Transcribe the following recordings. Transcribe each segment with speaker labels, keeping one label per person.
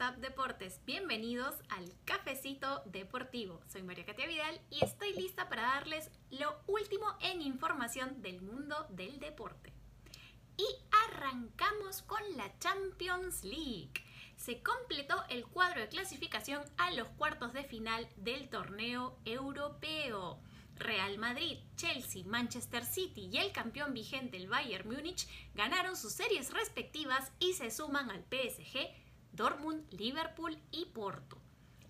Speaker 1: Deportes, bienvenidos al Cafecito Deportivo. Soy María Katia Vidal y estoy lista para darles lo último en información del mundo del deporte. Y arrancamos con la Champions League. Se completó el cuadro de clasificación a los cuartos de final del torneo europeo. Real Madrid, Chelsea, Manchester City y el campeón vigente el Bayern Múnich ganaron sus series respectivas y se suman al PSG, Dortmund, Liverpool y Porto.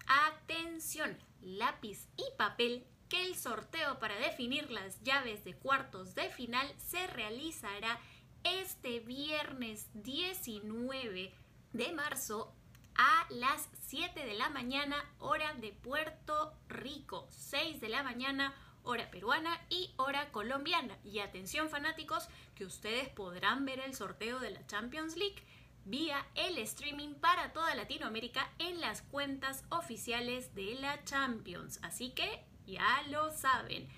Speaker 1: Atención, lápiz y papel que el sorteo para definir las llaves de cuartos de final se realizará este viernes 19 de marzo a las 7 de la mañana hora de Puerto Rico, 6 de la mañana hora peruana y hora colombiana. Y atención fanáticos, que ustedes podrán ver el sorteo de la Champions League vía el streaming para toda Latinoamérica en las cuentas oficiales de la Champions. Así que ya lo saben.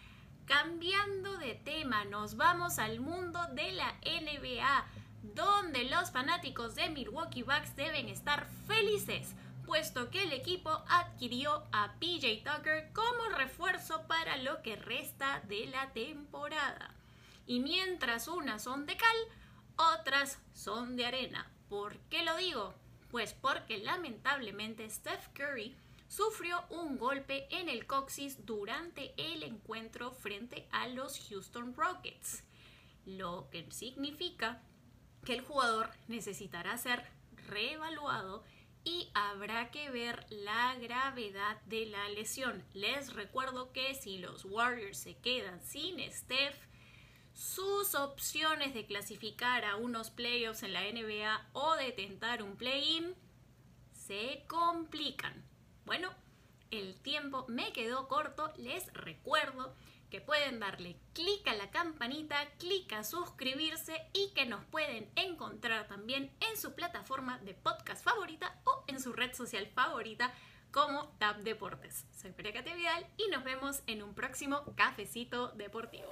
Speaker 1: Cambiando de tema, nos vamos al mundo de la NBA, donde los fanáticos de Milwaukee Bucks deben estar felices puesto que el equipo adquirió a PJ Tucker como refuerzo para lo que resta de la temporada. Y mientras unas son de cal, otras son de arena. ¿Por qué lo digo? Pues porque lamentablemente Steph Curry sufrió un golpe en el coxis durante el encuentro frente a los Houston Rockets, lo que significa que el jugador necesitará ser reevaluado y habrá que ver la gravedad de la lesión. Les recuerdo que si los Warriors se quedan sin Steph, sus opciones de clasificar a unos playoffs en la NBA o de tentar un play-in se complican. Bueno, el tiempo me quedó corto, les recuerdo que pueden darle clic a la campanita, clic a suscribirse y que nos pueden encontrar también en su plataforma de podcast favorita o en su red social favorita como Tap Deportes. Soy María Vidal y nos vemos en un próximo cafecito deportivo.